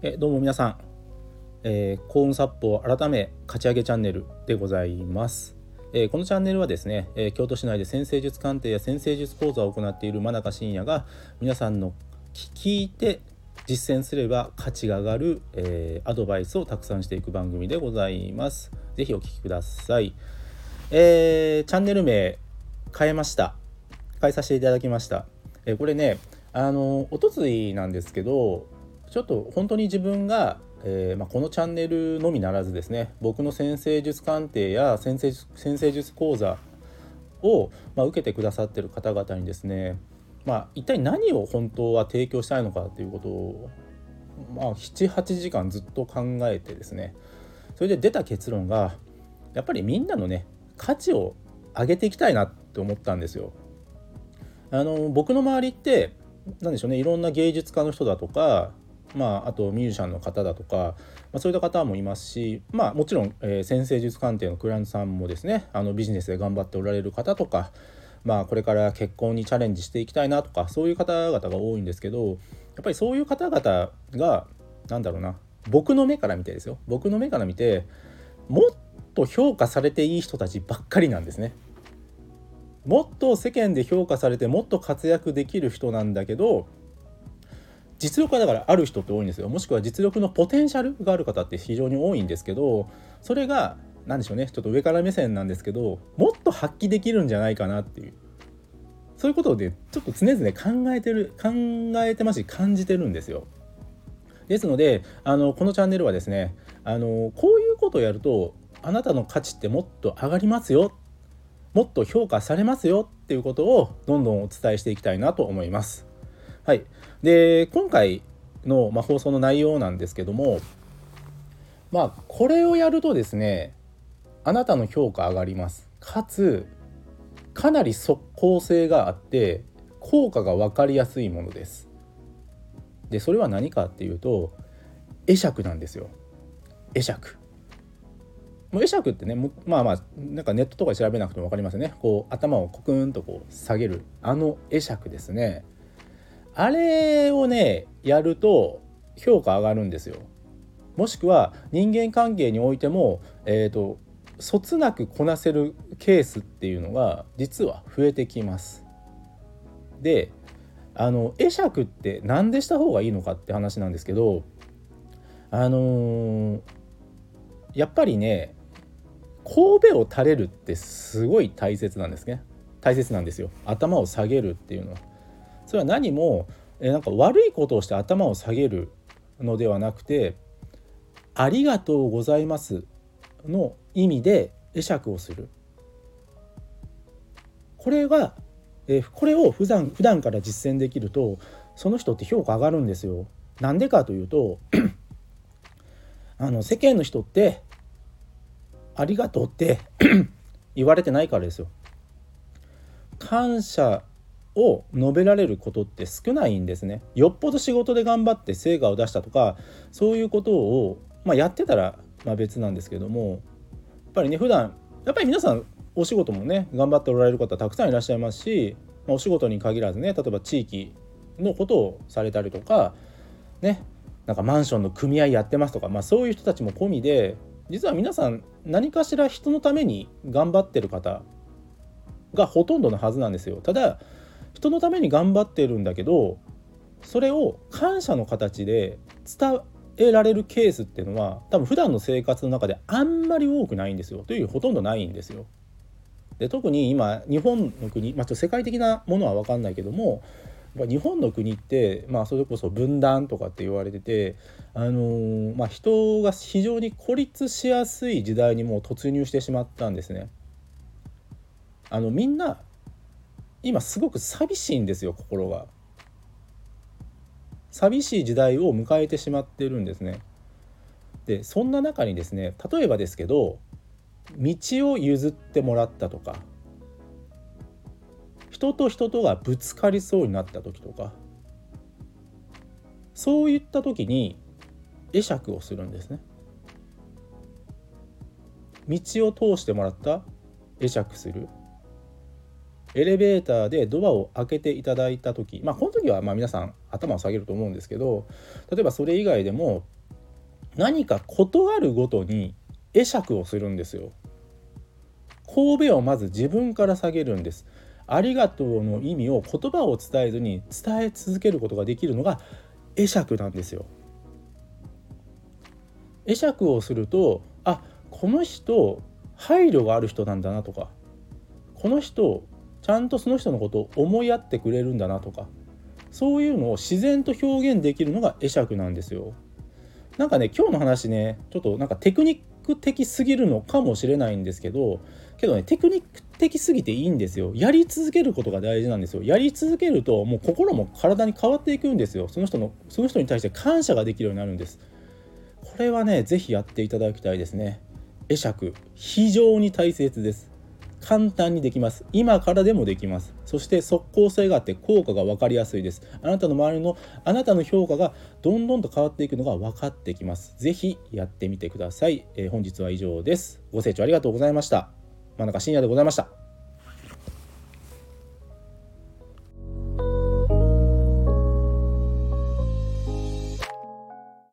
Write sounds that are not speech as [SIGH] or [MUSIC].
えどうも皆さん、えー、幸運殺法改め勝ち上げチャンネルでございます、えー、このチャンネルはですね、えー、京都市内で先生術鑑定や先生術講座を行っている真中信也が皆さんの聞いて実践すれば価値が上がる、えアドバイスをたくさんしていく番組でございます。是非お聴きください、えチャンネル名変えました。変えさせていただきました、えこれねあのおとついなんですけどちょっと本当に自分が、えー、まあ、このチャンネルのみならずですね僕の先生術鑑定や先生先生術講座を、まあ、受けてくださってる方々にですね、まあ、一体何を本当は提供したいのかっていうことを、まあ、78時間ずっと考えてですねそれで出た結論がやっぱりみんなのね価値を上げていきたいなって思ったんですよ。あの僕の周りって何でしょうねいろんな芸術家の人だとかまあ、あとミュージシャンの方だとか、まあ、そういった方もいますし、まあ、もちろん、えー、先生術鑑定のクライアントさんもですねあのビジネスで頑張っておられる方とか、まあ、これから結婚にチャレンジしていきたいなとかそういう方々が多いんですけどやっぱりそういう方々が何だろうな僕の目から見てですよ僕の目から見てもっと評価されていい人たちばっかりなんですね。もっと世間で評価されてもっと活躍できる人なんだけど実力はだからある人って多いんですよもしくは実力のポテンシャルがある方って非常に多いんですけどそれが何でしょうねちょっと上から目線なんですけどもっと発揮できるんじゃないかなっていうそういうことでちょっと常々考えてる考えてますし感じてるんですよ。ですのであのこのチャンネルはですねあのこういうことをやるとあなたの価値ってもっと上がりますよもっと評価されますよっていうことをどんどんお伝えしていきたいなと思います。はい、で今回の、まあ、放送の内容なんですけどもまあこれをやるとですねあなたの評価上がります。かつかなり即効性があって効果が分かりやすいものです。でそれは何かっていうと会釈なんですよ。会釈。会釈ってねまあまあなんかネットとか調べなくても分かりますよね。こう頭をコクンとこう下げる。あの会釈ですね。あれをねやると評価上がるんですよ。もしくは人間関係においても、えーと、そつなくこなせるケースっていうのが実は増えてきます。であの会釈って何でした方がいいのかって話なんですけどあのー、やっぱりね神戸を垂れるってすごい大切なんですね大切なんですよ頭を下げるっていうのはそれは何もえなんか悪いことをして頭を下げるのではなくて「ありがとうございます」の意味で会釈をするこれが、えこれを普段普段から実践できるとその人って評価上がるんですよ。なんでかというとあの世間の人って「ありがとう」って [COUGHS] 言われてないからですよ。感謝を述べられることって少ないんですね。よっぽど仕事で頑張って成果を出したとかそういうことを、まあ、やってたら、まあ、別なんですけどもやっぱりね普段やっぱり皆さんお仕事もね頑張っておられる方たくさんいらっしゃいますし、まあ、お仕事に限らずね例えば地域のことをされたりとかねなんかマンションの組合やってますとか、まあ、そういう人たちも込みで実は皆さん何かしら人のために頑張ってる方がほとんどのはずなんですよ。ただ人のために頑張ってるんだけどそれを感謝の形で伝えられるケースっていうのは多分普段の生活の中であんまり多くないんですよというほとんどないんですよ。で特に今日本の国、まあ、ちょっと世界的なものは分かんないけども日本の国って、まあ、それこそ分断とかって言われてて、あのー、まあ、人が非常に孤立しやすい時代にもう突入してしまったんですね。あのみんな今すごく寂しいんですよ心が。寂しい時代を迎えてしまってるんですね。でそんな中にですね例えばですけど道を譲ってもらったとか人と人とがぶつかりそうになった時とかそういった時に会釈をするんですね。道を通してもらった会釈するエレベーターでドアを開けていただいた時まあこの時はまあ皆さん頭を下げると思うんですけど例えばそれ以外でも何か断るごとに会釈をするんですよ。神戸をまず自分から下げるんです。ありがとうの意味を言葉を伝えずに伝え続けることができるのが会釈なんですよ。会釈をするとあこの人配慮がある人なんだなとかこの人ちゃんとその人のことを思いやってくれるんだなとかそういうのを自然と表現できるのが会釈なんですよ。なんかね今日の話ねちょっとなんかテクニック的すぎるのかもしれないんですけどけどねテクニック的すぎていいんですよ。やり続けることが大事なんですよ。やり続けるともう心も体に変わっていくんですよ。その人のその人に対して感謝ができるようになるんです。これはね是非やっていただきたいですね。会釈非常に大切です。簡単にできます。今からでもできます。そして即効性があって効果が分かりやすいです。あなたの周りのあなたの評価がどんどんと変わっていくのが分かってきます。是非やってみてください、えー、本日は以上です。ご清聴ありがとうございました。真中深夜でございました。